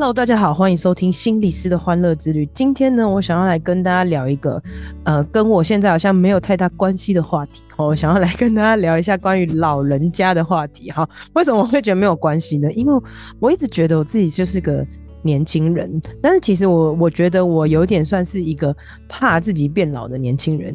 Hello，大家好，欢迎收听心理师的欢乐之旅。今天呢，我想要来跟大家聊一个，呃，跟我现在好像没有太大关系的话题。我想要来跟大家聊一下关于老人家的话题。哈，为什么我会觉得没有关系呢？因为我一直觉得我自己就是个年轻人，但是其实我我觉得我有点算是一个怕自己变老的年轻人。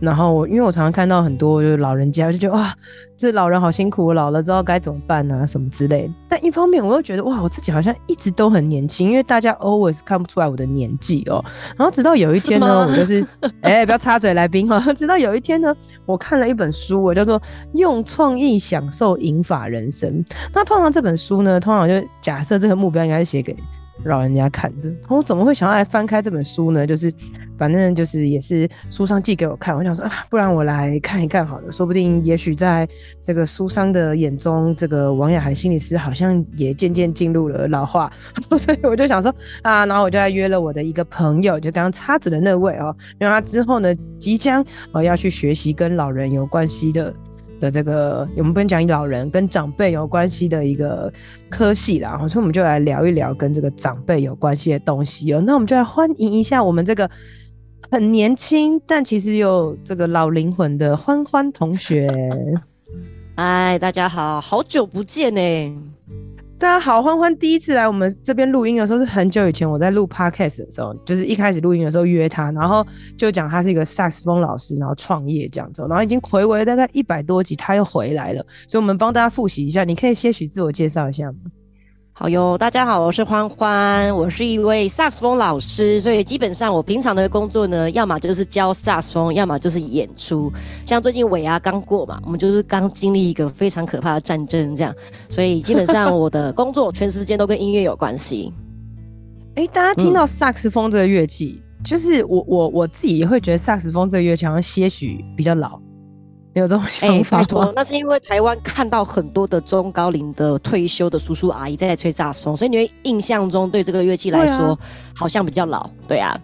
然后，因为我常常看到很多就是老人家，就觉得哇，这老人好辛苦，我老了之后该怎么办啊，什么之类的。但一方面，我又觉得哇，我自己好像一直都很年轻，因为大家 always 看不出来我的年纪哦。然后直到有一天呢，我就是 哎、欸，不要插嘴，来宾哈。直到有一天呢，我看了一本书，我叫做《用创意享受银发人生》。那通常这本书呢，通常就假设这个目标应该是写给老人家看的。我怎么会想要来翻开这本书呢？就是。反正就是也是书商寄给我看，我想说啊，不然我来看一看好了，说不定也许在这个书商的眼中，这个王雅涵心理师好像也渐渐进入了老化，所以我就想说啊，然后我就来约了我的一个朋友，就刚刚插嘴的那位哦，因为他之后呢即将呃要去学习跟老人有关系的的这个，我们不能讲老人跟长辈有关系的一个科系啦，所以我们就来聊一聊跟这个长辈有关系的东西哦，那我们就来欢迎一下我们这个。很年轻，但其实有这个老灵魂的欢欢同学。哎，大家好，好久不见呢！大家好，欢欢第一次来我们这边录音的时候是很久以前，我在录 podcast 的时候，就是一开始录音的时候约他，然后就讲他是一个萨克斯风老师，然后创业这样子，然后已经回违大概一百多集，他又回来了，所以我们帮大家复习一下，你可以些许自我介绍一下吗？好哟，大家好，我是欢欢，我是一位萨克斯风老师，所以基本上我平常的工作呢，要么就是教萨克斯风，要么就是演出。像最近尾牙刚过嘛，我们就是刚经历一个非常可怕的战争，这样，所以基本上我的工作全时间都跟音乐有关系。哎、欸，大家听到萨克斯风这个乐器，嗯、就是我我我自己也会觉得萨克斯风这个乐器好像些许比较老。没有这种想法、欸、那是因为台湾看到很多的中高龄的退休的叔叔阿姨在吹萨克斯风，所以你会印象中对这个乐器来说、啊、好像比较老，对啊，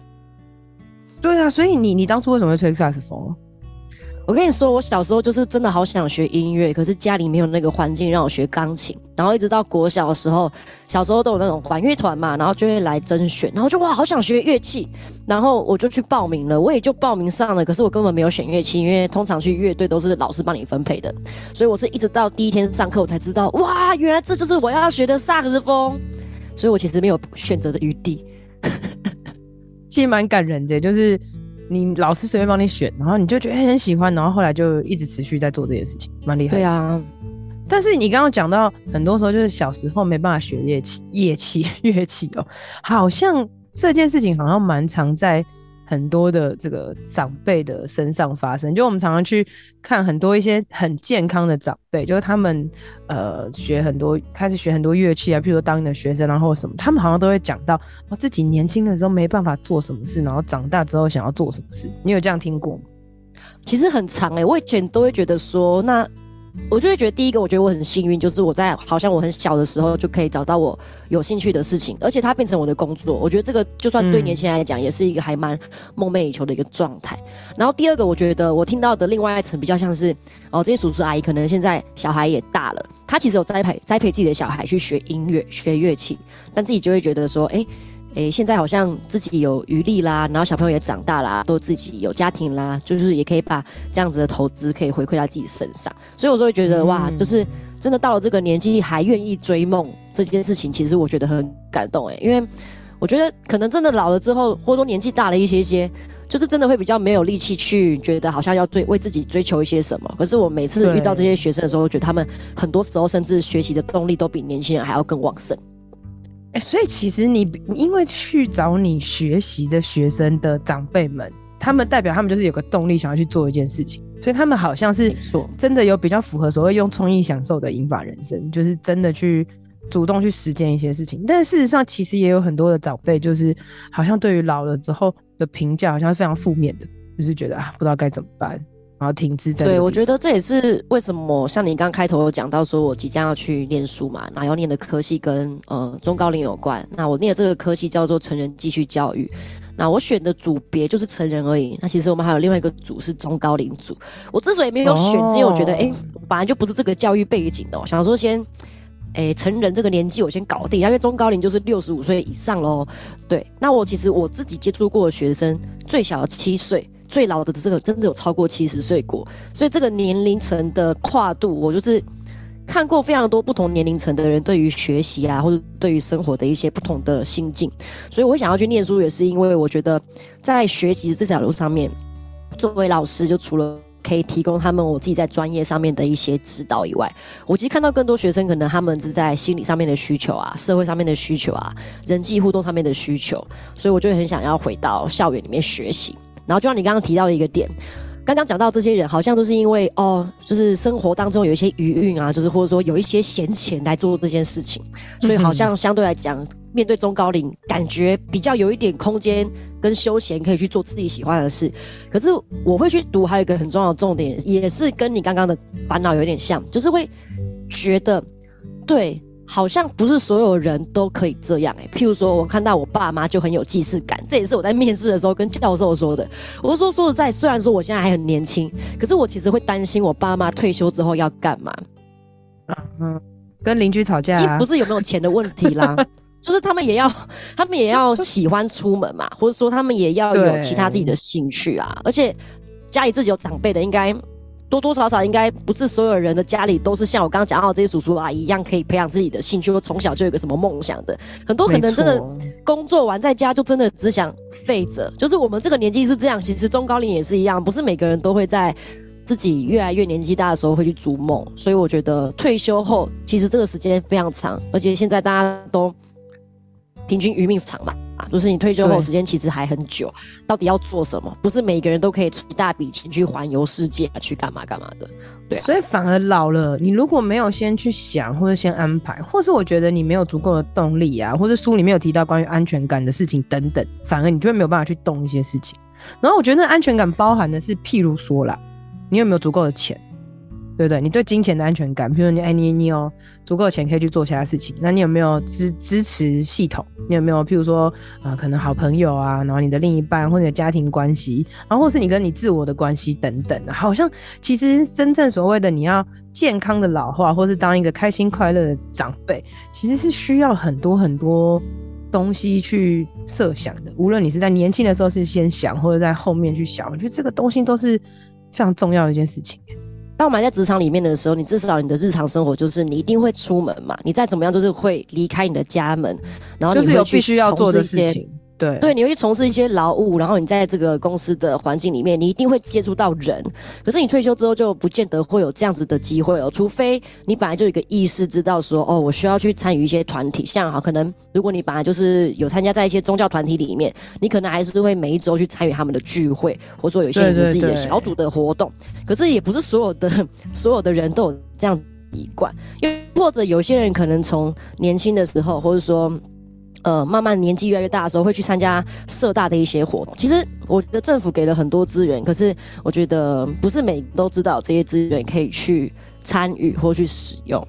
对啊，所以你你当初为什么会吹萨克斯风？我跟你说，我小时候就是真的好想学音乐，可是家里没有那个环境让我学钢琴。然后一直到国小的时候，小时候都有那种管乐团嘛，然后就会来甄选，然后就哇，好想学乐器，然后我就去报名了，我也就报名上了。可是我根本没有选乐器，因为通常去乐队都是老师帮你分配的，所以我是一直到第一天上课我才知道，哇，原来这就是我要学的萨克斯风。所以我其实没有选择的余地，其实蛮感人的，就是。你老师随便帮你选，然后你就觉得很喜欢，然后后来就一直持续在做这件事情，蛮厉害。对啊，但是你刚刚讲到很多时候就是小时候没办法学乐器，乐器乐器哦，好像这件事情好像蛮常在。很多的这个长辈的身上发生，就我们常常去看很多一些很健康的长辈，就是他们呃学很多，开始学很多乐器啊，譬如说当你的学生，然后什么，他们好像都会讲到，哦，自己年轻的时候没办法做什么事，然后长大之后想要做什么事。你有这样听过吗？其实很长诶、我以前都会觉得说那。我就会觉得，第一个，我觉得我很幸运，就是我在好像我很小的时候就可以找到我有兴趣的事情，而且它变成我的工作。我觉得这个就算对年轻人来讲，也是一个还蛮梦寐以求的一个状态。然后第二个，我觉得我听到的另外一层比较像是，哦，这些叔叔阿姨可能现在小孩也大了，他其实有栽培栽培自己的小孩去学音乐、学乐器，但自己就会觉得说，哎。诶，现在好像自己有余力啦，然后小朋友也长大啦，都自己有家庭啦，就是也可以把这样子的投资可以回馈到自己身上，所以我就会觉得、嗯、哇，就是真的到了这个年纪还愿意追梦这件事情，其实我觉得很感动诶，因为我觉得可能真的老了之后，或者说年纪大了一些些，就是真的会比较没有力气去觉得好像要追为自己追求一些什么。可是我每次遇到这些学生的时候，我觉得他们很多时候甚至学习的动力都比年轻人还要更旺盛。哎、欸，所以其实你因为去找你学习的学生的长辈们，他们代表他们就是有个动力想要去做一件事情，所以他们好像是真的有比较符合所谓用创意享受的引法人生，就是真的去主动去实践一些事情。但事实上，其实也有很多的长辈，就是好像对于老了之后的评价好像是非常负面的，就是觉得啊，不知道该怎么办。然后停滞在。对，我觉得这也是为什么像你刚开头有讲到说，我即将要去念书嘛，然后要念的科系跟呃中高龄有关。那我念的这个科系叫做成人继续教育，那我选的组别就是成人而已。那其实我们还有另外一个组是中高龄组。我之所以没有选，是因为我觉得，哎、哦，本来就不是这个教育背景的，我想说先。诶，成人这个年纪我先搞定，因为中高龄就是六十五岁以上喽。对，那我其实我自己接触过的学生，最小的七岁，最老的这个真的有超过七十岁过。所以这个年龄层的跨度，我就是看过非常多不同年龄层的人对于学习啊，或者对于生活的一些不同的心境。所以我想要去念书，也是因为我觉得在学习这条路上面，作为老师就除了。可以提供他们我自己在专业上面的一些指导以外，我其实看到更多学生可能他们是在心理上面的需求啊，社会上面的需求啊，人际互动上面的需求，所以我就很想要回到校园里面学习。然后就像你刚刚提到的一个点，刚刚讲到这些人好像都是因为哦，就是生活当中有一些余韵啊，就是或者说有一些闲钱来做这件事情，所以好像相对来讲。面对中高龄，感觉比较有一点空间跟休闲，可以去做自己喜欢的事。可是我会去读，还有一个很重要的重点，也是跟你刚刚的烦恼有点像，就是会觉得，对，好像不是所有人都可以这样。哎，譬如说，我看到我爸妈就很有既视感，这也是我在面试的时候跟教授说的。我说，说实在，虽然说我现在还很年轻，可是我其实会担心我爸妈退休之后要干嘛。嗯，跟邻居吵架啊，不是有没有钱的问题啦。就是他们也要，他们也要喜欢出门嘛，或者说他们也要有其他自己的兴趣啊。而且家里自己有长辈的，应该多多少少应该不是所有人的家里都是像我刚刚讲到这些叔叔阿姨一样，可以培养自己的兴趣，或从小就有个什么梦想的。很多可能真的工作完在家就真的只想废着。就是我们这个年纪是这样，其实中高龄也是一样，不是每个人都会在自己越来越年纪大的时候会去逐梦。所以我觉得退休后其实这个时间非常长，而且现在大家都。平均余命长嘛，啊，就是你退休后时间其实还很久，到底要做什么？不是每个人都可以出一大笔钱去环游世界，啊去干嘛干嘛的，对啊。所以反而老了，你如果没有先去想，或者先安排，或是我觉得你没有足够的动力啊，或者书里面有提到关于安全感的事情等等，反而你就会没有办法去动一些事情。然后我觉得那安全感包含的是，譬如说啦，你有没有足够的钱？对不对？你对金钱的安全感，比如说你，哎，你你有足够的钱可以去做其他事情，那你有没有支支持系统？你有没有，譬如说，啊、可能好朋友啊，然后你的另一半或者家庭关系，然后或是你跟你自我的关系等等，好像其实真正所谓的你要健康的老化，或是当一个开心快乐的长辈，其实是需要很多很多东西去设想的。无论你是在年轻的时候是先想，或者在后面去想，我觉得这个东西都是非常重要的一件事情。当我们在职场里面的时候，你至少你的日常生活就是你一定会出门嘛，你再怎么样就是会离开你的家门，然后你就是有必须要做的事情。对对，你会去从事一些劳务，然后你在这个公司的环境里面，你一定会接触到人。可是你退休之后就不见得会有这样子的机会哦，除非你本来就有一个意识，知道说哦，我需要去参与一些团体，像哈可能如果你本来就是有参加在一些宗教团体里面，你可能还是会每一周去参与他们的聚会，或者说有一些你自己的小组的活动。对对对，可是也不是所有的所有的人都有这样习惯，又或者有些人可能从年轻的时候，或者说。呃，慢慢年纪越来越大的时候，会去参加社大的一些活动。其实我觉得政府给了很多资源，可是我觉得不是每个都知道这些资源可以去参与或去使用。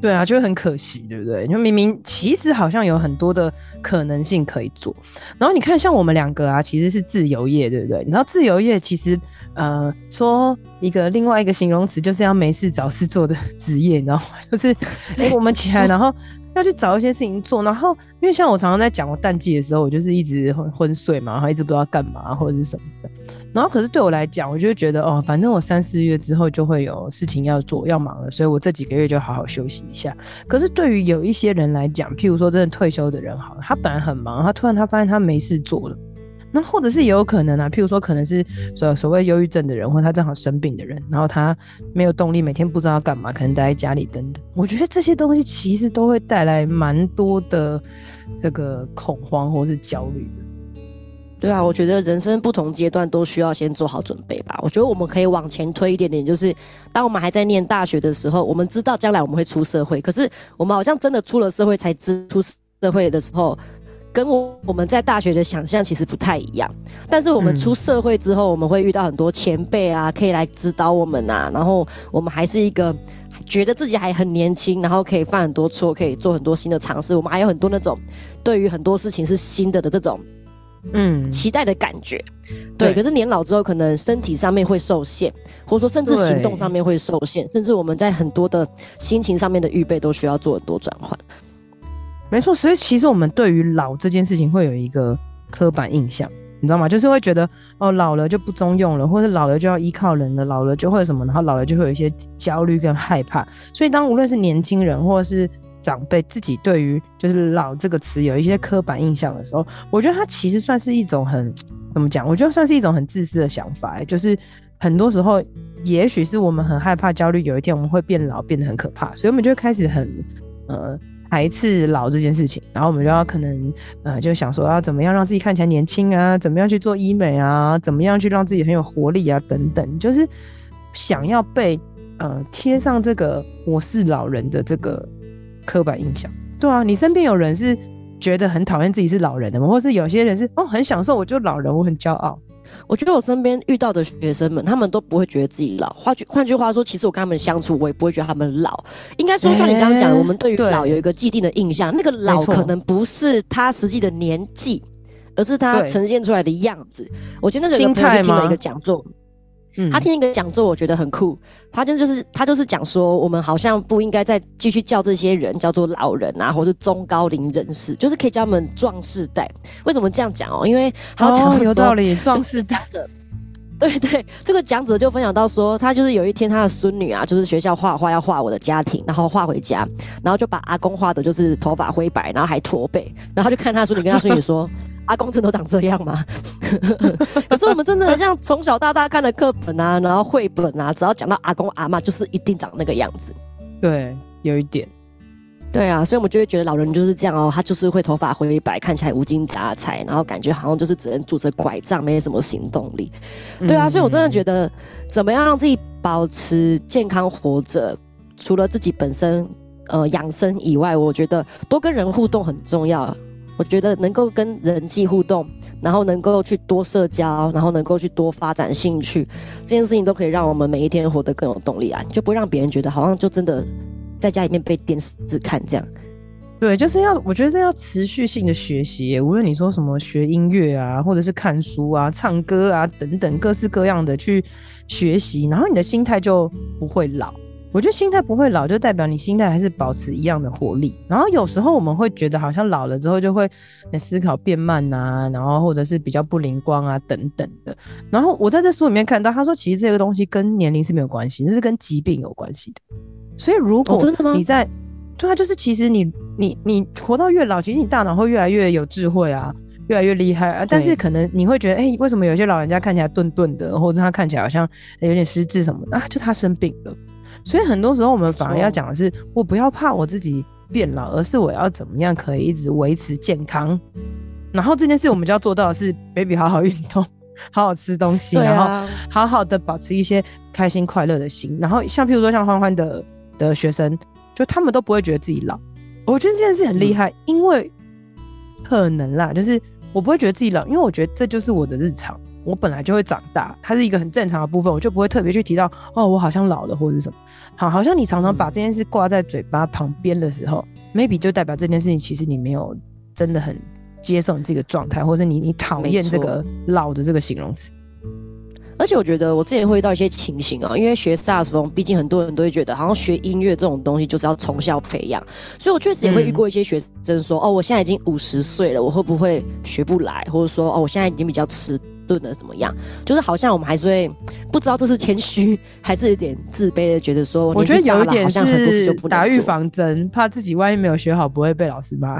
对啊，就很可惜，对不对？因为明明其实好像有很多的可能性可以做。然后你看，像我们两个啊，其实是自由业，对不对？你知道自由业其实呃，说一个另外一个形容词，就是要没事找事做的职业，你知道吗？就是哎，我们起来 然后。要去找一些事情做，然后因为像我常常在讲我淡季的时候，我就是一直昏昏睡嘛，然后一直不知道干嘛或者是什么的。然后可是对我来讲，我就觉得哦，反正我三四月之后就会有事情要做要忙了，所以我这几个月就好好休息一下。可是对于有一些人来讲，譬如说真的退休的人，好，他本来很忙，他突然他发现他没事做了。那或者是也有可能啊，譬如说可能是所所谓忧郁症的人，或者他正好生病的人，然后他没有动力，每天不知道要干嘛，可能待在家里等等。我觉得这些东西其实都会带来蛮多的这个恐慌或是焦虑的。对啊，我觉得人生不同阶段都需要先做好准备吧。我觉得我们可以往前推一点点，就是当我们还在念大学的时候，我们知道将来我们会出社会，可是我们好像真的出了社会才知出社会的时候。跟我我们在大学的想象其实不太一样。但是我们出社会之后，我们会遇到很多前辈啊，可以来指导我们啊。然后我们还是一个觉得自己还很年轻，然后可以犯很多错，可以做很多新的尝试。我们还有很多那种对于很多事情是新的的这种。嗯，期待的感觉，对，对。可是年老之后，可能身体上面会受限，或者说甚至行动上面会受限，甚至我们在很多的心情上面的预备都需要做很多转换。没错，所以其实我们对于老这件事情会有一个刻板印象，你知道吗？就是会觉得哦，老了就不中用了，或者老了就要依靠人了，老了就会什么，然后老了就会有一些焦虑跟害怕。所以当无论是年轻人或者是长辈自己对于就是“老”这个词有一些刻板印象的时候，我觉得它其实算是一种很怎么讲？我觉得算是一种很自私的想法。就是很多时候，也许是我们很害怕、焦虑，有一天我们会变老，变得很可怕，所以我们就开始很呃排斥老这件事情。然后我们就要可能呃就想说要怎么样让自己看起来年轻啊，怎么样去做医美啊，怎么样去让自己很有活力啊，等等，就是想要被呃贴上这个我是老人的这个。刻板印象，对啊，你身边有人是觉得很讨厌自己是老人的吗？或是有些人是哦很享受，我就老人，我很骄傲。我觉得我身边遇到的学生们，他们都不会觉得自己老。换句换句话说，其实我跟他们相处，我也不会觉得他们老。应该说，就你刚刚讲的，我们对于老有一个既定的印象，那个老可能不是他实际的年纪，而是他呈现出来的样子。我今天那个朋友就听了一个讲座。嗯，他听一个讲座，我觉得很酷。他就是他就是讲说，我们好像不应该再继续叫这些人叫做老人啊，或者中高龄人士，就是可以叫他们壮世代。为什么这样讲哦？因为好讲、哦、有道理，壮世代。对对，这个讲者就分享到说，他就是有一天他的孙女啊，就是学校画画要画我的家庭，然后画回家，然后就把阿公画的就是头发灰白，然后还驼背，然后就看他孙女跟他孙女说。阿公真的都长这样吗？可是我们真的很像从小到大看的课本啊，然后绘本啊，只要讲到阿公阿嬷，就是一定长那个样子。对，有一点。对啊，所以我们就会觉得老人就是这样哦，他就是会头发灰白，看起来无精打采，然后感觉好像就是只能拄着拐杖，没什么行动力。对啊，所以我真的觉得，怎么样让自己保持健康活着，除了自己本身呃养生以外，我觉得多跟人互动很重要。我觉得能够跟人际互动，然后能够去多社交，然后能够去多发展兴趣，这件事情都可以让我们每一天活得更有动力啊！就不让别人觉得好像就真的在家里面被电视看这样。对，就是要我觉得要持续性的学习，无论你说什么学音乐啊，或者是看书啊、唱歌啊等等各式各样的去学习，然后你的心态就不会老。我觉得心态不会老，就代表你心态还是保持一样的活力。然后有时候我们会觉得好像老了之后就会思考变慢啊，然后或者是比较不灵光啊等等的。然后我在这书里面看到，他说其实这个东西跟年龄是没有关系，这是跟疾病有关系的。所以如果你在，对啊，就是其实你你你活到越老，其实你大脑会越来越有智慧啊，越来越厉害啊。但是可能你会觉得，哎，为什么有些老人家看起来顿顿的，或者他看起来好像有点失智什么的啊？就他生病了。所以很多时候我们反而要讲的是，我不要怕我自己变老，而是我要怎么样可以一直维持健康。然后这件事我们就要做到的是，baby 好好运动，好好吃东西，然后好好的保持一些开心快乐的心。然后像譬如说像欢欢的的学生，就他们都不会觉得自己老。我觉得这件事很厉害，因为可能啦，就是我不会觉得自己老，因为我觉得这就是我的日常。我本来就会长大，它是一个很正常的部分，我就不会特别去提到哦，我好像老了或者是什么。好，好像你常常把这件事挂在嘴巴旁边的时候，嗯，maybe 就代表这件事情其实你没有真的很接受你这个状态，或者你你讨厌这个老的这个形容词。而且我觉得我之前会遇到一些情形啊，因为学萨克斯风，毕竟很多人都会觉得好像学音乐这种东西就是要从小培养，所以我确实也会遇过一些学生说，嗯，哦，我现在已经五十岁了，我会不会学不来，或者说哦，我现在已经比较迟。论的怎么样？就是好像我们还是会不知道这是谦虚还是有点自卑的，觉得说我觉得有一点是打预防针，怕自己万一没有学好不会被老师骂。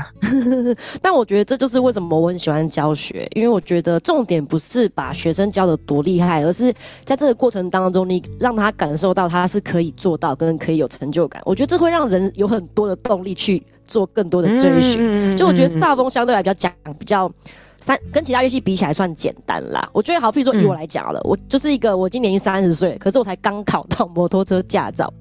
但我觉得这就是为什么我很喜欢教学，因为我觉得重点不是把学生教的多厉害，而是在这个过程当中，你让他感受到他是可以做到，跟可以有成就感。我觉得这会让人有很多的动力去做更多的追寻。嗯、就我觉得萨风相对来比较讲比较。三跟其他乐器比起来算简单啦，我觉得好，比如说以我来讲了，嗯，我就是一个我今年已经三十岁，可是我才刚考到摩托车驾照，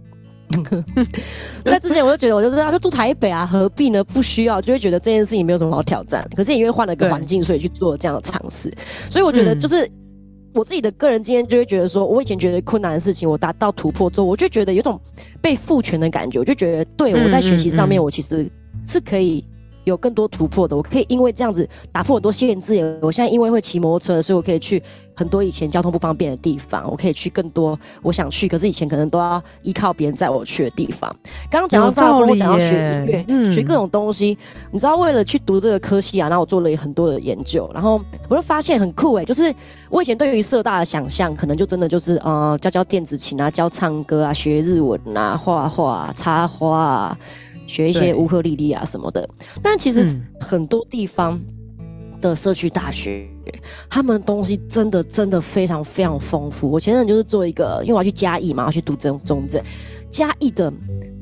在之前我就觉得我就是要就住台北啊，何必呢？不需要，就会觉得这件事情没有什么好挑战。可是也因为换了个环境，所以去做这样的尝试。所以我觉得就是我自己的个人经验，就会觉得说，我以前觉得困难的事情，我达到突破之后，我就觉得有种被赋权的感觉。我就觉得，对我在学习上面，我其实是可以。有更多突破的，我可以因为这样子打破很多限制。我现在因为会骑摩托车，所以我可以去很多以前交通不方便的地方。我可以去更多我想去，可是以前可能都要依靠别人载我去的地方。刚刚讲到上，我讲到学音乐，嗯、学各种东西。你知道，为了去读这个科系啊，然后我做了很多的研究，然后我就发现很酷诶，就是我以前对于社大的想象，可能就真的就是呃教教电子琴啊，教唱歌啊，学日文啊，画画、插花啊。学一些乌克丽丽啊什么的，但其实很多地方的社区大学，嗯、他们东西真的真的非常非常丰富。我前阵就是做一个，因为我要去嘉义嘛，我要去读中中正，嘉义的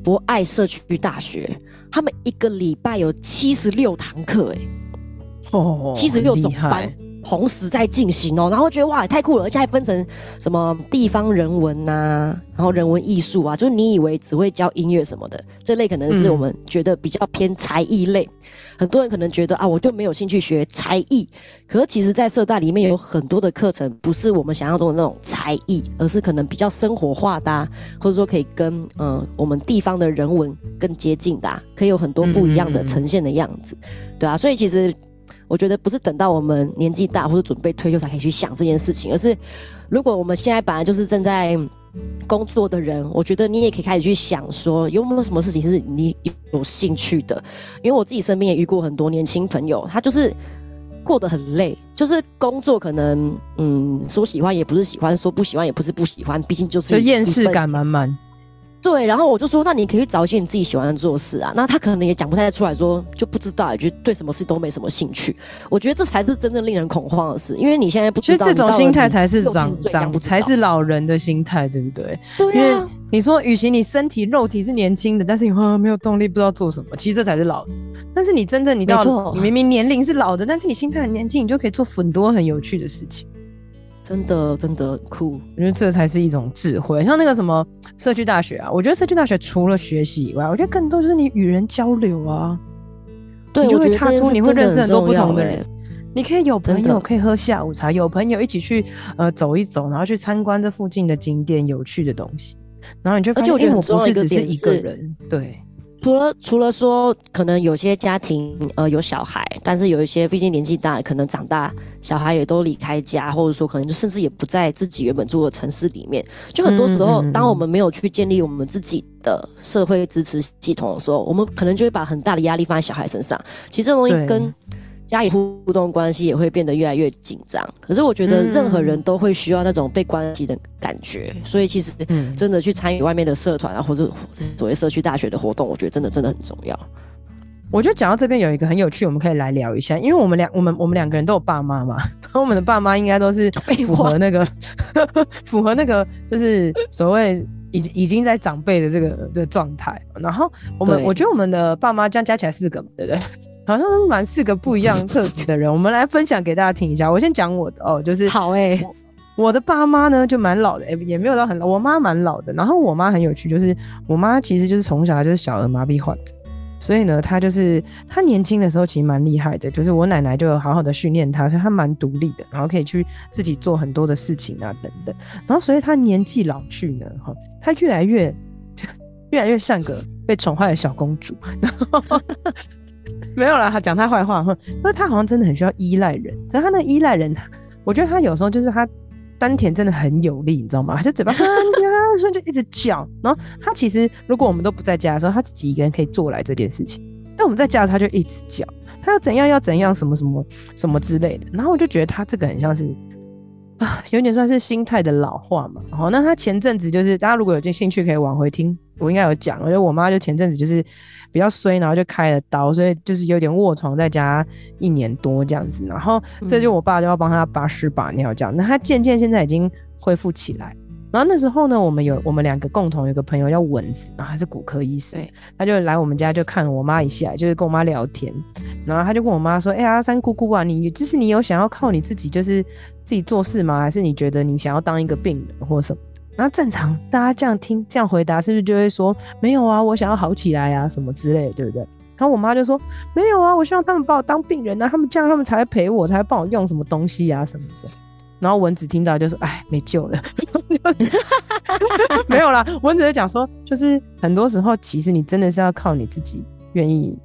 博爱社区大学，他们一个礼拜有七十六堂课，哎，哦，七十六种班。同时在进行哦，然后觉得哇，也太酷了，而且还分成什么地方人文呐、啊，然后人文艺术啊，就是你以为只会教音乐什么的，这类可能是我们觉得比较偏才艺类。很多人可能觉得啊，我就没有兴趣学才艺，可是其实，在社大里面有很多的课程，不是我们想象中的那种才艺，而是可能比较生活化的、或者说可以跟嗯、我们地方的人文更接近的、可以有很多不一样的呈现的样子，嗯嗯嗯对啊，所以其实。我觉得不是等到我们年纪大或者准备退休才可以去想这件事情，而是如果我们现在本来就是正在工作的人，我觉得你也可以开始去想说，有没有什么事情是你有兴趣的？因为我自己身边也遇过很多年轻朋友，他就是过得很累，就是工作可能嗯说喜欢也不是喜欢，说不喜欢也不是不喜欢，毕竟就是厌世感满满。对，然后我就说，那你可以去找一些你自己喜欢的做事啊。那他可能也讲不太出来说，就不知道，也就对什么事都没什么兴趣。我觉得这才是真正令人恐慌的事，因为你现在不知道，其实这种心态才是长长才是老人的心态，对不对？对啊。因为你说，与其你身体肉体是年轻的，但是你没有动力，不知道做什么，其实这才是老的。但是你真正你到你明明年龄是老的，但是你心态很年轻，你就可以做很多很有趣的事情。真的真的酷，我觉得这才是一种智慧。像那个什么社区大学啊，我觉得社区大学除了学习以外，我觉得更多就是你与人交流啊。对，你就会踏出，你会认识很多不同的人。你可以有朋友可以喝下午茶，有朋友一起去呃走一走，然后去参观这附近的景点、有趣的东西。然后你就发现，而且我觉得我不是只是一个人，对。除了除了说，可能有些家庭呃有小孩，但是有一些毕竟年纪大，可能长大小孩也都离开家，或者说可能就甚至也不在自己原本住的城市里面。就很多时候，当我们没有去建立我们自己的社会支持系统的时候，我们可能就会把很大的压力放在小孩身上。其实这种东西跟家里互动关系也会变得越来越紧张，可是我觉得任何人都会需要那种被关系的感觉，嗯、所以其实真的去参与外面的社团啊，或者所谓社区大学的活动，我觉得真的真的很重要。我觉得讲到这边有一个很有趣，我们可以来聊一下，因为我们两我们我们两个人都有爸妈嘛，然 后我们的爸妈应该都是符合那个 符合那个就是所谓已已经在长辈的这个的状态，然后我们我觉得我们的爸妈这样加起来四个嘛，对不对？好像都是蛮四个不一样特质的人，我们来分享给大家听一下。我先讲我的哦，就是好哎、欸，我的爸妈呢就蛮老的，也没有到很老。我妈蛮老的，然后我妈很有趣，就是我妈其实就是从小就是小儿麻痹患者，所以呢，她就是她年轻的时候其实蛮厉害的，就是我奶奶就有好好的训练她，所以她蛮独立的，然后可以去自己做很多的事情啊等等。然后所以她年纪老去呢，哈，她越来越 越来越像个被宠坏的小公主。然 后 没有啦，他讲他坏话，因为他好像真的很需要依赖人。可是他那依赖人，我觉得他有时候就是他丹田真的很有力，你知道吗？他就嘴巴，就一直叫。然后他其实如果我们都不在家的时候，他自己一个人可以做来这件事情。但我们在家，他就一直叫，他要怎样要怎样，什么什么什么之类的。然后我就觉得他这个很像是啊，有点算是心态的老化嘛。好，那他前阵子就是大家如果有兴趣可以往回听，我应该有讲。我觉得我妈就前阵子就是。比较衰，然后就开了刀，所以就是有点卧床在家一年多这样子。然后这就我爸就要帮他把屎把尿这样。那他渐渐现在已经恢复起来。然后那时候呢，我们有我们两个共同有个朋友叫蚊子，然后他是骨科医生，他就来我们家就看我妈一下，就是跟我妈聊天。然后他就跟我妈说：“哎呀，三姑姑啊，你就是你有想要靠你自己就是自己做事吗？还是你觉得你想要当一个病人或什么？”然后正常大家这样听这样回答，是不是就会说没有啊，我想要好起来啊什么之类的，对不对？然后我妈就说没有啊，我希望他们把我当病人啊，他们这样他们才会陪我，才会帮我用什么东西啊什么的。然后蚊子听到就说哎，没救了，没有啦。蚊子就讲说，就是很多时候其实你真的是要靠你自己愿意。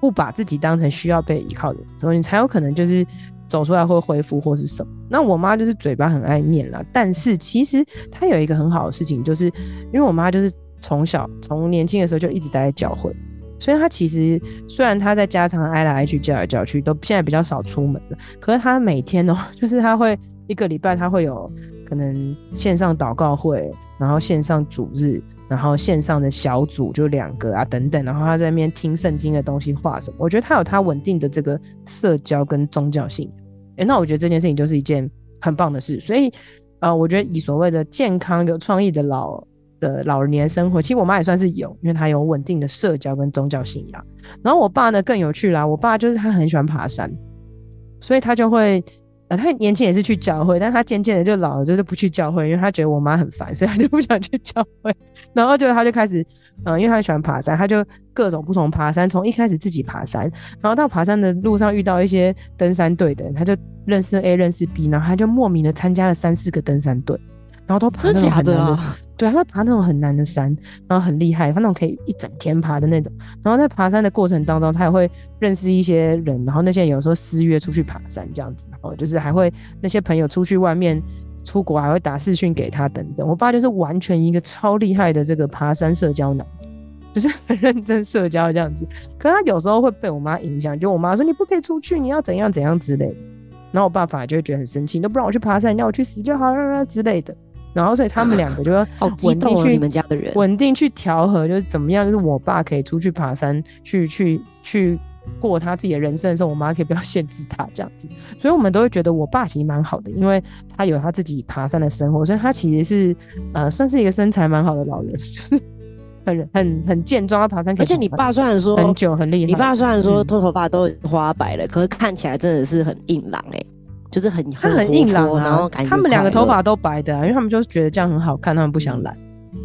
不把自己当成需要被依靠的，所以你才有可能就是走出来会恢复或是什么。那我妈就是嘴巴很爱念啦，但是其实她有一个很好的事情，就是因为我妈就是从小从年轻的时候就一直待在教会，所以她其实虽然她在家常挨来挨 去叫来叫去，都现在比较少出门了，可是她每天哦，就是她会一个礼拜她会有可能线上祷告会，然后线上主日。然后线上的小组就两个啊等等，然后他在那边听圣经的东西画什么，我觉得他有他稳定的这个社交跟宗教性，诶，那我觉得这件事情就是一件很棒的事。所以，呃，我觉得以所谓的健康有创意的老的老年生活，其实我妈也算是有，因为她有稳定的社交跟宗教信仰。然后我爸呢更有趣啦，我爸就是他很喜欢爬山，所以他就会。呃，他年轻也是去教会，但他渐渐的就老了，就是不去教会，因为他觉得我妈很烦，所以他就不想去教会。然后就他就开始，嗯、呃，因为他喜欢爬山，他就各种不同爬山，从一开始自己爬山，然后到爬山的路上遇到一些登山队的人，他就认识 A，认识 B，然后他就莫名的参加了三四个登山队，然后都爬那种很难的，真的假的啊？对，他爬那种很难的山，然后很厉害，他那种可以一整天爬的那种。然后在爬山的过程当中，他也会认识一些人，然后那些人有时候私约出去爬山这样子，然后就是还会那些朋友出去外面出国还会打视讯给他等等。我爸就是完全一个超厉害的这个爬山社交男，就是很认真社交这样子。可他有时候会被我妈影响，就我妈说你不可以出去，你要怎样怎样之类的。然后我爸反而就会觉得很生气，你都不让我去爬山，你要我去死就好了之类的。然后，所以他们两个就要 稳定去你们家的人稳定去调和，就是怎么样？就是我爸可以出去爬山，去去去过他自己的人生的时候，我妈可以不要限制他这样子。所以我们都会觉得我爸其实蛮好的，因为他有他自己爬山的生活，所以他其实是呃算是一个身材蛮好的老人，很很很健壮，他爬山可以爬。而且你爸虽然说很久很厉害，你爸虽然说头头发都花白了，嗯、可是看起来真的是很硬朗哎、欸。就是很他很硬朗，啊，然后感觉他们两个头发都白的，啊，因为他们就是觉得这样很好看，他们不想染，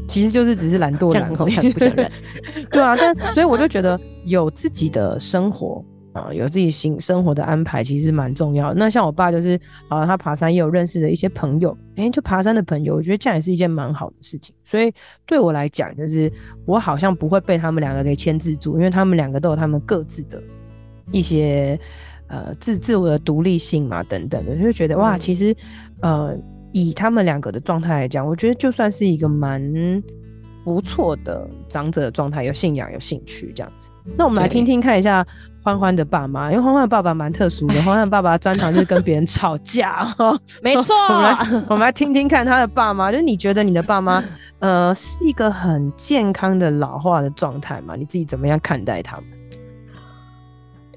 其实就是只是懒惰懒，这样很好看不想染。对啊，但所以我就觉得有自己的生活啊，有自己新生活的安排，其实蛮重要的。那像我爸就是啊，他爬山也有认识的一些朋友，哎，欸，就爬山的朋友，我觉得这样也是一件蛮好的事情。所以对我来讲，就是我好像不会被他们两个给牵制住，因为他们两个都有他们各自的一些。呃，自自我的独立性嘛，等等的，就觉得哇，其实，呃，以他们两个的状态来讲，我觉得就算是一个蛮不错的长者的状态，有信仰、有兴趣这样子。那我们来听听看一下欢欢的爸妈，因为欢欢的爸爸蛮特殊的，欢欢的爸爸专长就是跟别人吵架。没错，我们来我们来听听看他的爸妈，就是你觉得你的爸妈，呃，是一个很健康的老化的状态吗？你自己怎么样看待他们？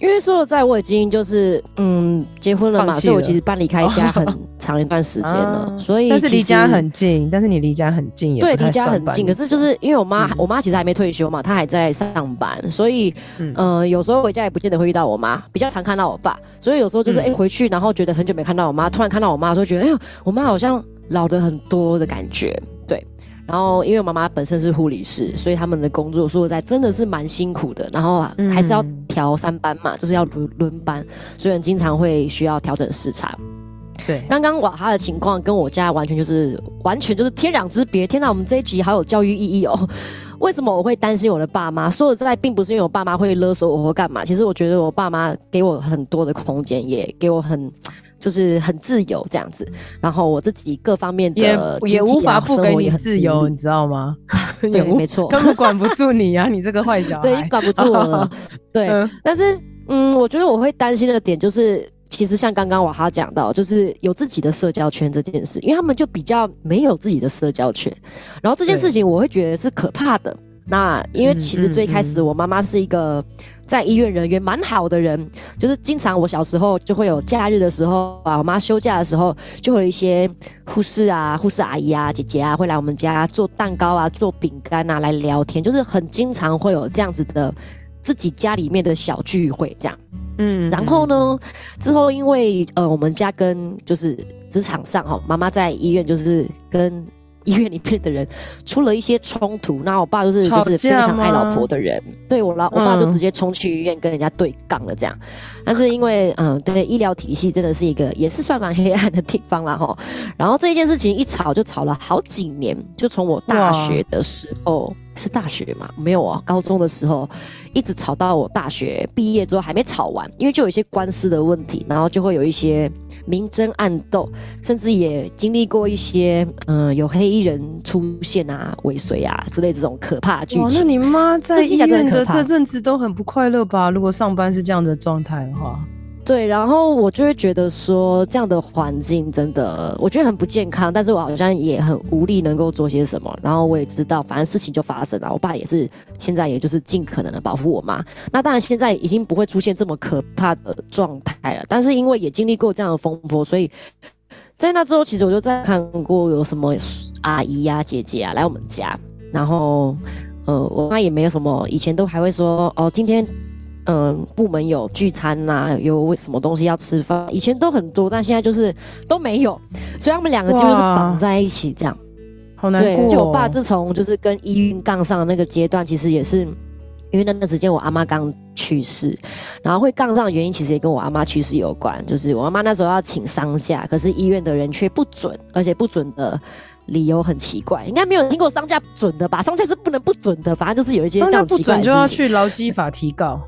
因为说实在，我已经就是嗯结婚了嘛，了。所以我其实搬离开家 很长一段时间了，哦、所以但是离家很近，但是你离家很近也对，离家很近，可是就是因为我妈，嗯、我妈其实还没退休嘛，她还在上班，所以嗯、呃，有时候回家也不见得会遇到我妈，比较常看到我爸，所以有时候就是哎、嗯。欸、回去，然后觉得很久没看到我妈，突然看到我妈，就觉得哎呦，我妈好像老了很多的感觉，对。然后，因为我妈妈本身是护理师，所以他们的工作说实在真的是蛮辛苦的。然后还是要调三班嘛，嗯、就是要轮轮班，所以很经常会需要调整时差。对，刚刚瓦哈的情况跟我家完全就是完全就是天壤之别。天哪，我们这一集好有教育意义哦！为什么我会担心我的爸妈？说实在，并不是因为我爸妈会勒索我或干嘛。其实我觉得我爸妈给我很多的空间，也给我很。就是很自由这样子，然后我自己各方面的也也无法不给你自由，你知道吗？对，没错，根本管不住你啊，你这个坏小孩，对，管不住我。了。对，嗯、但是嗯，我觉得我会担心的点就是，其实像刚刚瓦哈讲到，就是有自己的社交圈这件事，因为他们就比较没有自己的社交圈，然后这件事情我会觉得是可怕的。那因为其实最开始我妈妈是一个在医院人缘蛮好的人，就是经常我小时候就会有假日的时候啊，我妈休假的时候，就会有一些护士啊、护士阿姨啊、姐姐啊会来我们家做蛋糕啊、做饼干啊来聊天，就是很经常会有这样子的自己家里面的小聚会这样。嗯，然后呢，之后因为呃我们家跟就是职场上哈，妈妈在医院就是跟。医院里面的人出了一些冲突，那我爸就是就是非常爱老婆的人，对我老我爸就直接冲去医院跟人家对杠了这样。但是因为嗯，对医疗体系真的是一个也是算蛮黑暗的地方啦吼。然后这一件事情一吵就吵了好几年，就从我大学的时候。是大学嘛？没有啊，高中的时候一直吵到我大学毕业之后还没吵完，因为就有一些官司的问题，然后就会有一些明争暗斗，甚至也经历过一些嗯、呃、有黑衣人出现啊、尾随啊之类这种可怕的剧情。那你妈在医院的这阵子都很不快乐吧？如果上班是这样的状态的话。对，然后我就会觉得说，这样的环境真的，我觉得很不健康。但是我好像也很无力，能够做些什么。然后我也知道，反正事情就发生了。我爸也是现在，也就是尽可能的保护我妈。那当然，现在已经不会出现这么可怕的状态了。但是因为也经历过这样的风波，所以在那之后，其实我就在看过有什么阿姨呀、啊、姐姐啊来我们家。然后，呃，我妈也没有什么，以前都还会说哦，今天。嗯，部门有聚餐呐、啊，有什么东西要吃饭，以前都很多，但现在就是都没有，所以他们两个几乎是绑在一起这样。好难过、就我爸自从就是跟医院杠上的那个阶段，其实也是因为那段时间我阿妈刚去世，然后会杠上的原因其实也跟我阿妈去世有关，就是我阿妈那时候要请丧假，可是医院的人却不准，而且不准的理由很奇怪，应该没有听过丧假准的吧？丧假是不能不准的，反正就是有一些这样奇怪的事情。丧假不准就要去劳基法提告。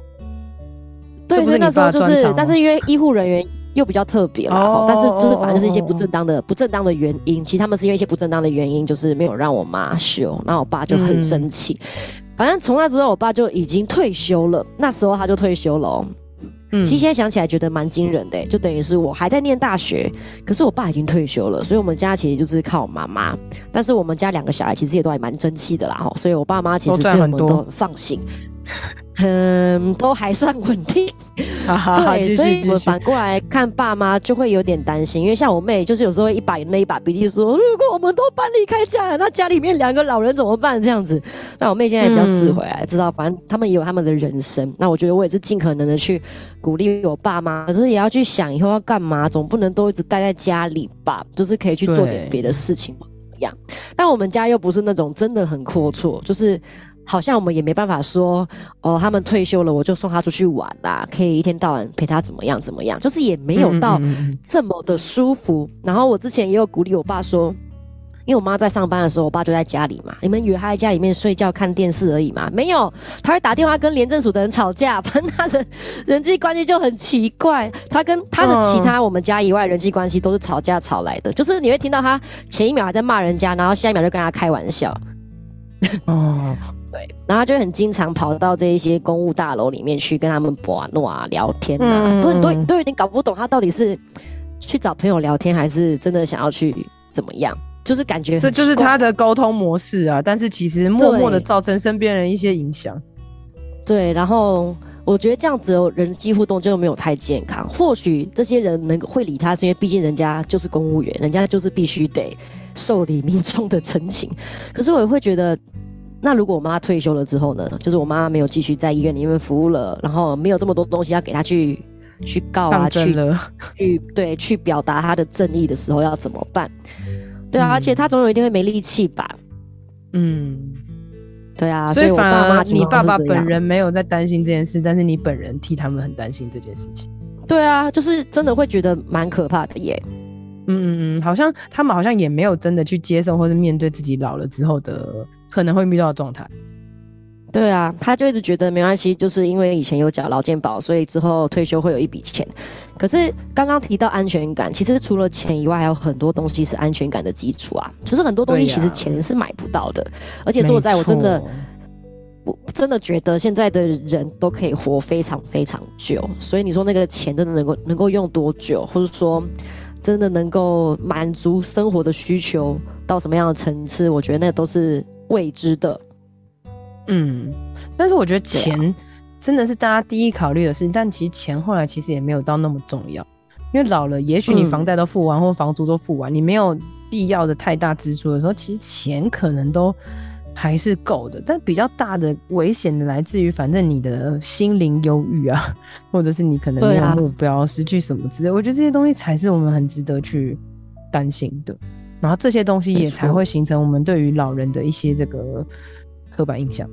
对，所以那时候就是，但是因为医护人员又比较特别啦，哦、但是就是反正就是一些不正当的、不正当的原因。其实他们是因为一些不正当的原因，就是没有让我妈休，那我爸就很生气。嗯、反正从那之后，我爸就已经退休了。那时候他就退休了、喔。嗯，其实现在想起来觉得蛮惊人的、欸，就等于是我还在念大学，可是我爸已经退休了，所以我们家其实就是靠我妈妈。但是我们家两个小孩其实也都还蛮争气的啦，哈，所以我爸妈其实对我们都很放心。嗯，都还算稳定，对，所以我反过来看爸妈就会有点担心，因为像我妹，就是有时候会一把眼泪一把鼻涕说，如果我们都搬离开家，那家里面两个老人怎么办？这样子，那我妹现在也比较释怀，嗯、知道反正他们也有他们的人生。那我觉得我也是尽可能的去鼓励我爸妈，可是也要去想以后要干嘛，总不能都一直待在家里吧，就是可以去做点别的事情嘛怎么样。但我们家又不是那种真的很阔绰，就是。好像我们也没办法说哦，他们退休了，我就送他出去玩啦，可以一天到晚陪他怎么样怎么样，就是也没有到这么的舒服。嗯嗯，然后我之前也有鼓励我爸说，因为我妈在上班的时候，我爸就在家里嘛。你们以为他在家里面睡觉看电视而已嘛？没有，他会打电话跟廉政署的人吵架，反正他的人际关系就很奇怪。他跟他的其他我们家以外人际关系都是吵架吵来的，就是你会听到他前一秒还在骂人家，然后下一秒就跟他开玩笑。哦。对，然后他就很经常跑到这一些公务大楼里面去跟他们玩闹啊、聊天啊，嗯、都都都有点搞不懂他到底是去找朋友聊天，还是真的想要去怎么样？就是感觉这就是他的沟通模式啊，但是其实默默的造成身边人一些影响。对，然后我觉得这样子的人际互动就没有太健康。或许这些人能会理他，是因为毕竟人家就是公务员，人家就是必须得受理民众的陈情。可是我也会觉得。那如果我妈退休了之后呢？就是我妈没有继续在医院里面服务了，然后没有这么多东西要给她去去告啊，去去对去表达她的正义的时候要怎么办？对啊，嗯、而且她总有一天会没力气吧？嗯，对啊，所以反而你爸爸本人没有在担心这件事，但是你本人替他们很担心这件事情。对啊，就是真的会觉得蛮可怕的耶。嗯嗯嗯，好像他们好像也没有真的去接受或是面对自己老了之后的可能会遇到的状态。对啊，他就一直觉得没关系，就是因为以前有缴劳健保，所以之后退休会有一笔钱。可是刚刚提到安全感，其实除了钱以外，还有很多东西是安全感的基础啊。就是很多东西其实钱是买不到的，啊、而且说实在，我真的，我真的觉得现在的人都可以活非常非常久。所以你说那个钱真的能够能够用多久，或者说？真的能够满足生活的需求到什么样的层次？我觉得那都是未知的。嗯，但是我觉得钱真的是大家第一考虑的事情，但其实钱后来其实也没有到那么重要，因为老了，也许你房贷都付完，或房租都付完，你没有必要的太大支出的时候，其实钱可能都。还是够的，但比较大的危险的来自于，反正你的心灵忧郁啊，或者是你可能没有目标，啊、失去什么之类。我觉得这些东西才是我们很值得去担心的。然后这些东西也才会形成我们对于老人的一些这个刻板印象。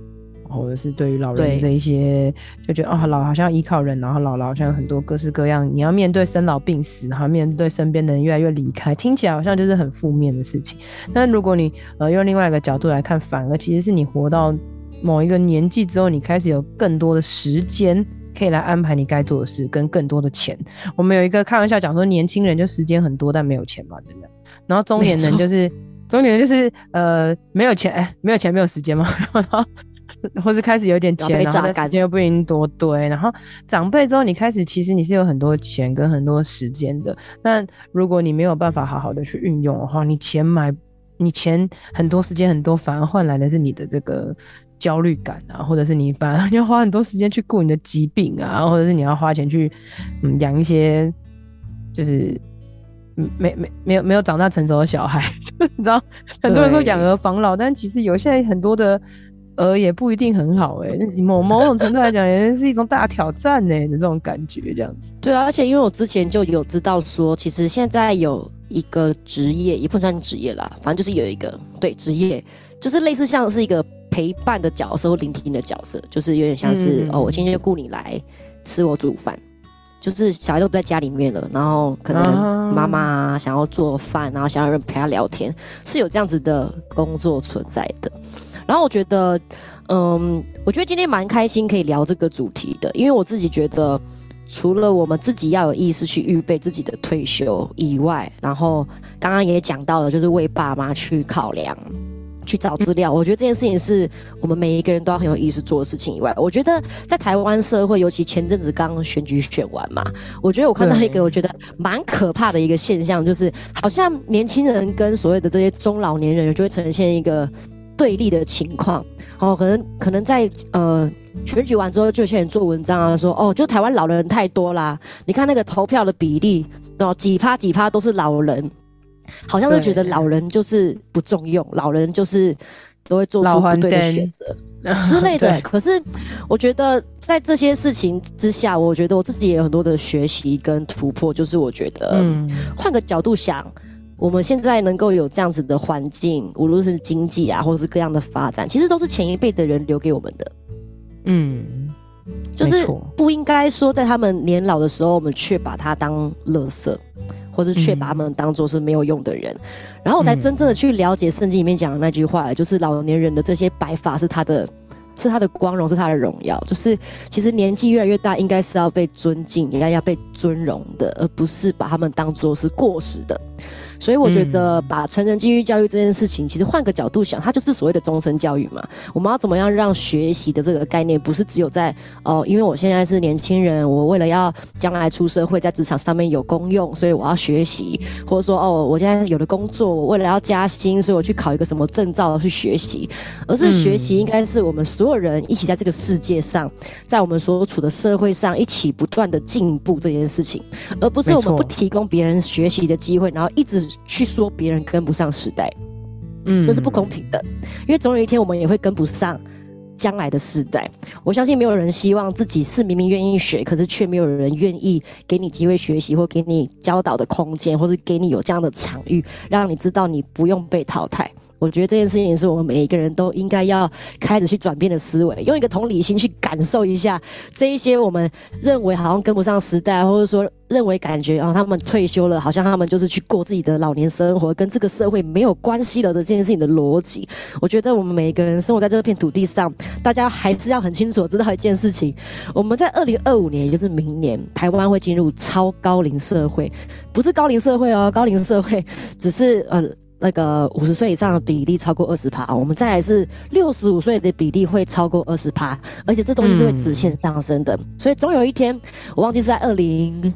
或者是对于老人这一些，就觉得哦，老好像要依靠人，然后老了好像有很多各式各样，你要面对生老病死，然后面对身边的人越来越离开，听起来好像就是很负面的事情。但如果你呃用另外一个角度来看，反而其实是你活到某一个年纪之后，你开始有更多的时间可以来安排你该做的事，跟更多的钱。我们有一个开玩笑讲说，年轻人就时间很多，但没有钱嘛，对不对？然后中年人就是中年人就是呃没有钱，哎，没有钱没有时间嘛，然后。或是开始有点钱，然后时间又不一定多，对。然后长辈之后，你开始其实你是有很多钱跟很多时间的。那如果你没有办法好好的去运用的话，你钱买，你钱很多，时间很多，反而换来的是你的这个焦虑感啊，或者是你反而 要花很多时间去顾你的疾病啊，或者是你要花钱去嗯养一些就是没没没有没有长大成熟的小孩。你知道，很多人说养儿防老，但其实有现在很多的。呃，也不一定很好哎、欸，某某种程度来讲，也是一种大挑战呢、欸、的这种感觉，这样子。对啊，而且因为我之前就有知道说，其实现在有一个职业，也不算职业啦，反正就是有一个对职业，就是类似像是一个陪伴的角色或聆听的角色，就是有点像是、嗯、哦，我今天就雇你来吃我煮饭，就是小孩都不在家里面了，然后可能妈妈想要做饭，然后想要人陪他聊天，是有这样子的工作存在的。然后我觉得，嗯，我觉得今天蛮开心可以聊这个主题的，因为我自己觉得，除了我们自己要有意识去预备自己的退休以外，然后刚刚也讲到了，就是为爸妈去考量、去找资料。我觉得这件事情是我们每一个人都要很有意识做的事情以外，我觉得在台湾社会，尤其前阵子刚刚选举选完嘛，我觉得我看到一个我觉得蛮可怕的一个现象，就是好像年轻人跟所谓的这些中老年人就会呈现一个。对立的情况，哦，可能可能在呃选举完之后，就有些人做文章啊，说哦，就台湾老人太多啦，你看那个投票的比例，哦，几趴几趴都是老人，好像是觉得老人就是不重用，老人就是都会做出不对的选择 之类的。可是我觉得在这些事情之下，我觉得我自己也有很多的学习跟突破，就是我觉得，嗯，换个角度想。我们现在能够有这样子的环境，无论是经济啊，或者是各样的发展，其实都是前一辈的人留给我们的。嗯，就是不应该说在他们年老的时候，我们却把它当垃圾，或是却把他们当做是没有用的人。嗯、然后我才真正的去了解圣经里面讲的那句话，就是老年人的这些白发是他的，是他的光荣，是他的荣耀。就是其实年纪越来越大，应该是要被尊敬，应该要被尊荣的，而不是把他们当做是过时的。所以我觉得把成人继续教育这件事情，其实换个角度想，它就是所谓的终身教育嘛。我们要怎么样让学习的这个概念，不是只有在哦，因为我现在是年轻人，我为了要将来出社会，在职场上面有功用，所以我要学习，或者说哦，我现在有了工作，我为了要加薪，所以我去考一个什么证照去学习，而是学习应该是我们所有人一起在这个世界上，在我们所处的社会上一起不断的进步这件事情，而不是我们不提供别人学习的机会，然后一直。去说别人跟不上时代，嗯，这是不公平的，因为总有一天我们也会跟不上将来的世代。我相信没有人希望自己是明明愿意学，可是却没有人愿意给你机会学习，或给你教导的空间，或是给你有这样的场域，让你知道你不用被淘汰。我觉得这件事情也是我们每一个人都应该要开始去转变的思维，用一个同理心去感受一下这一些我们认为好像跟不上时代，或者说认为感觉啊、他们退休了，好像他们就是去过自己的老年生活，跟这个社会没有关系了的这件事情的逻辑。我觉得我们每一个人生活在这片土地上，大家还是要很清楚知道一件事情：我们在二零二五年，也就是明年，台湾会进入超高龄社会，不是高龄社会哦，高龄社会只是呃。那个五十岁以上的比例超过二十趴，我们再来是六十五岁的比例会超过二十趴，而且这东西是会直线上升的，所以总有一天，我忘记是在二零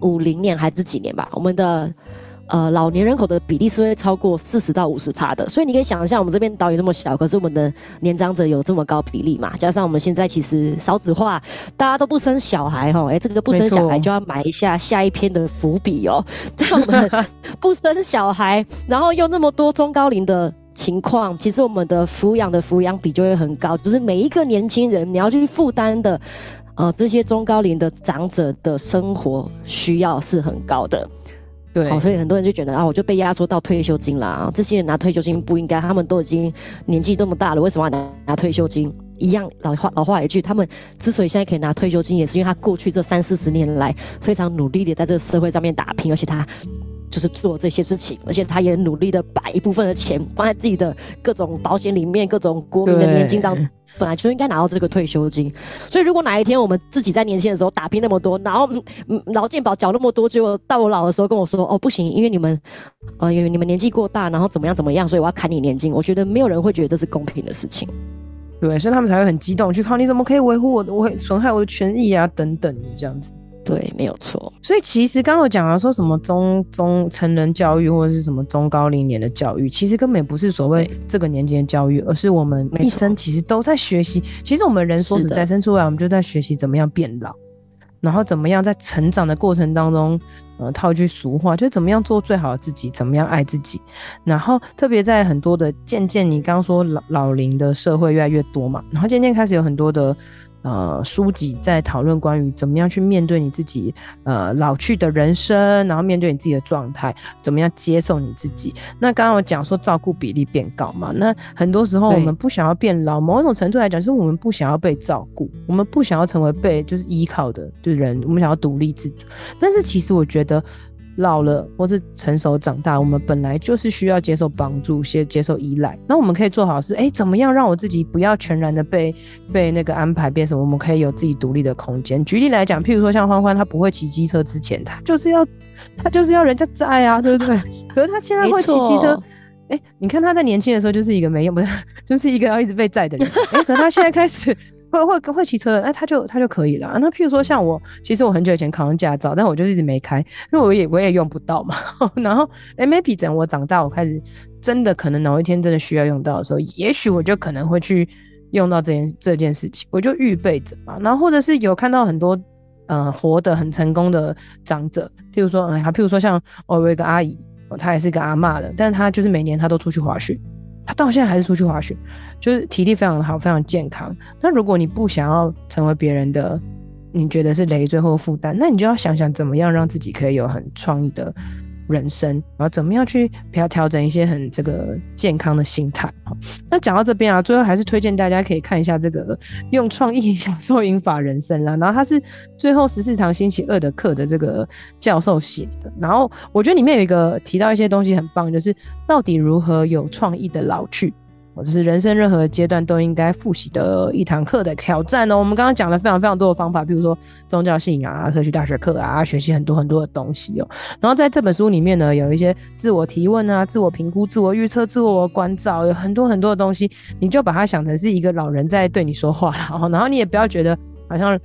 五零年还是几年吧，我们的。呃，老年人口的比例是会超过四十到五十趴的，所以你可以想象，我们这边岛屿那么小，可是我们的年长者有这么高比例嘛？加上我们现在其实少子化，大家都不生小孩哈，哎、这个不生小孩就要埋一下下一篇的伏笔哦。在我们不生小孩，然后又那么多中高龄的情况，其实我们的抚养的抚养比就会很高，就是每一个年轻人你要去负担的，呃，这些中高龄的长者的生活需要是很高的。对，所以很多人就觉得啊，我就被压缩到退休金了啊。这些人拿退休金不应该，他们都已经年纪这么大了，为什么要拿拿退休金？一样老话老话一句，他们之所以现在可以拿退休金，也是因为他过去这三四十年来非常努力的在这个社会上面打拼，而且他就是做这些事情，而且他也努力的把一部分的钱放在自己的各种保险里面，各种国民的年金当中。本来就应该拿到这个退休金，所以如果哪一天我们自己在年轻的时候打拼那么多，然后嗯劳健保缴那么多，结果到我老的时候跟我说哦不行，因为你们呃因为你们年纪过大，然后怎么样怎么样，所以我要砍你年金。我觉得没有人会觉得这是公平的事情。对，所以他们才会很激动去靠你怎么可以维护我的，我会损害我的权益啊等等的这样子。对，没有错。所以其实刚刚我讲到说什么中中成人教育或者是什么中高龄年的教育，其实根本不是所谓这个年纪的教育，而是我们一生其实都在学习。其实我们人说实在生出来，我们就在学习怎么样变老，然后怎么样在成长的过程当中，呃，套句俗话，就怎么样做最好的自己，怎么样爱自己。然后特别在很多的渐渐，你刚刚说老老龄的社会越来越多嘛，然后渐渐开始有很多的。呃，书籍在讨论关于怎么样去面对你自己，呃，老去的人生，然后面对你自己的状态，怎么样接受你自己。那刚刚我讲说照顾比例变高嘛，那很多时候我们不想要变老，某一种程度来讲，是我们不想要被照顾，我们不想要成为被就是依靠的就人，我们想要独立自主。但是其实我觉得。老了或是成熟长大，我们本来就是需要接受帮助，先接受依赖。那我们可以做好是，哎、欸，怎么样让我自己不要全然的被被那个安排变什么？我们可以有自己独立的空间。举例来讲，譬如说像欢欢，他不会骑机车之前，他就是要他就是要人家载啊，对不对？可是他现在会骑机车，哎、欸，你看他在年轻的时候就是一个没用，不是，就是一个要一直被载的人。哎、欸，可是他现在开始。会会会骑车的，那他就他就可以了。那譬如说像我，其实我很久以前考上驾照，但我就一直没开，因为我也我也用不到嘛。然后诶 maybe 等我长大，我开始真的可能哪一天真的需要用到的时候，也许我就可能会去用到这件这件事情，我就预备着嘛。然后或者是有看到很多呃活得很成功的长者，譬如说哎，譬如说像我有一个阿姨，她也是个阿嬷了，但她就是每年她都出去滑雪。他到现在还是出去滑雪，就是体力非常好，非常健康。那如果你不想要成为别人的，你觉得是累赘或负担，那你就要想想怎么样让自己可以有很创意的。人生，然后怎么样去调调整一些很这个健康的心态。那讲到这边啊，最后还是推荐大家可以看一下这个用创意 享受英法人生啦。然后他是最后十四堂星期二的课的这个教授写的。然后我觉得里面有一个提到一些东西很棒，就是到底如何有创意的老去。这是人生任何阶段都应该复习的一堂课的挑战哦。我们刚刚讲了非常非常多的方法，比如说宗教信仰啊、社区大学课啊，学习很多很多的东西哦。然后在这本书里面呢，有一些自我提问啊、自我评估、自我预测、自我关照，有很多很多的东西，你就把它想成是一个老人在对你说话，然后，然后你也不要觉得好像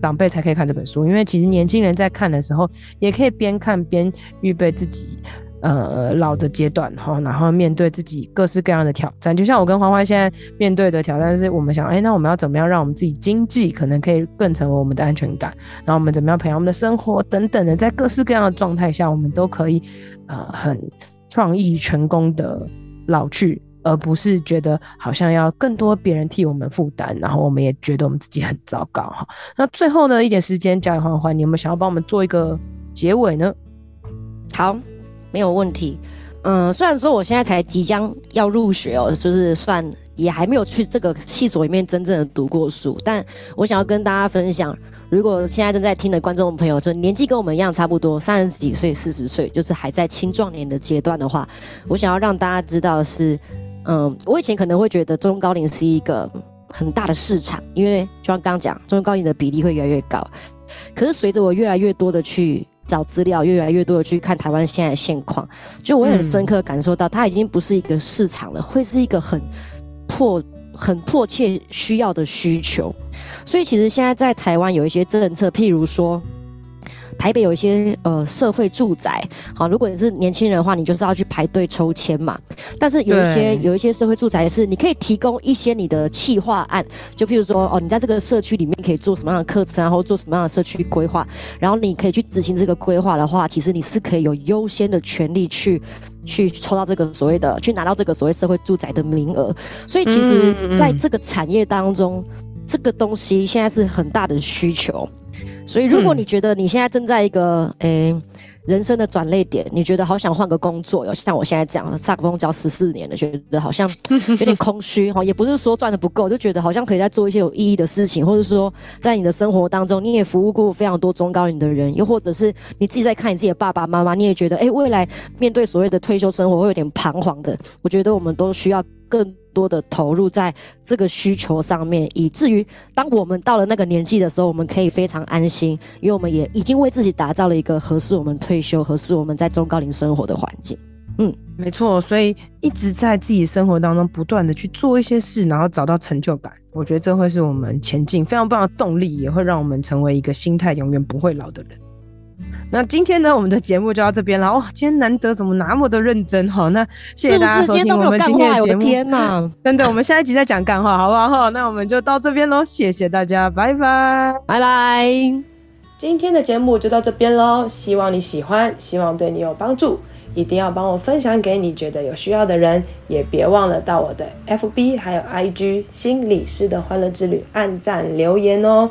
长辈才可以看这本书，因为其实年轻人在看的时候，也可以边看边预备自己。呃，老的阶段哈，然后面对自己各式各样的挑战，就像我跟欢欢现在面对的挑战，是我们想，哎，那我们要怎么样让我们自己经济可能可以更成为我们的安全感？然后我们怎么样培养我们的生活等等的，在各式各样的状态下，我们都可以呃很创意成功的老去，而不是觉得好像要更多别人替我们负担，然后我们也觉得我们自己很糟糕哈。那最后呢，一点时间交给欢欢，你有没有想要帮我们做一个结尾呢？好。没有问题，嗯，虽然说我现在才即将要入学哦，就是算也还没有去这个系所里面真正的读过书，但我想要跟大家分享，如果现在正在听的观众朋友，就年纪跟我们一样差不多，三十几岁、四十岁，就是还在青壮年的阶段的话，我想要让大家知道的是，嗯，我以前可能会觉得中高龄是一个很大的市场，因为就像刚刚讲，中高龄的比例会越来越高，可是随着我越来越多的去。找资料越来越多的去看台湾现在的现况，就我很深刻感受到，它已经不是一个市场了，会是一个很迫、很迫切需要的需求。所以其实现在在台湾有一些政策，譬如说。台北有一些呃社会住宅，好，如果你是年轻人的话，你就是要去排队抽签嘛。但是有一些有一些社会住宅是，你可以提供一些你的企划案，就譬如说哦，你在这个社区里面可以做什么样的课程，然后做什么样的社区规划，然后你可以去执行这个规划的话，其实你是可以有优先的权利去去抽到这个所谓的，去拿到这个所谓社会住宅的名额。所以其实在这个产业当中，这个东西现在是很大的需求。所以，如果你觉得你现在正在一个诶、欸、人生的转捩点，你觉得好想换个工作，哟像我现在这样，萨克风教十四年了，觉得好像 有点空虚哈，也不是说赚的不够，就觉得好像可以再做一些有意义的事情，或者说在你的生活当中，你也服务过非常多中高龄的人，又或者是你自己在看你自己的爸爸妈妈，你也觉得哎，未来面对所谓的退休生活会有点彷徨的，我觉得我们都需要更多的投入在这个需求上面，以至于当我们到了那个年纪的时候，我们可以非常安心，因为我们也已经为自己打造了一个合适我们退休、合适我们在中高龄生活的环境。嗯，没错，所以一直在自己生活当中不断的去做一些事，然后找到成就感，我觉得这会是我们前进非常棒的动力，也会让我们成为一个心态永远不会老的人。那今天呢，我们的节目就到这边了。哦，今天难得怎么那么的认真哈？那谢谢大家收听我们今天的节目。天哪，真的，我们下一集再讲干话，好不好？哈，那我们就到这边喽，谢谢大家，拜拜，拜拜。今天的节目就到这边喽，希望你喜欢，希望对你有帮助，一定要帮我分享给你觉得有需要的人，也别忘了到我的 FB 还有 IG 心理师的欢乐之旅按赞留言哦。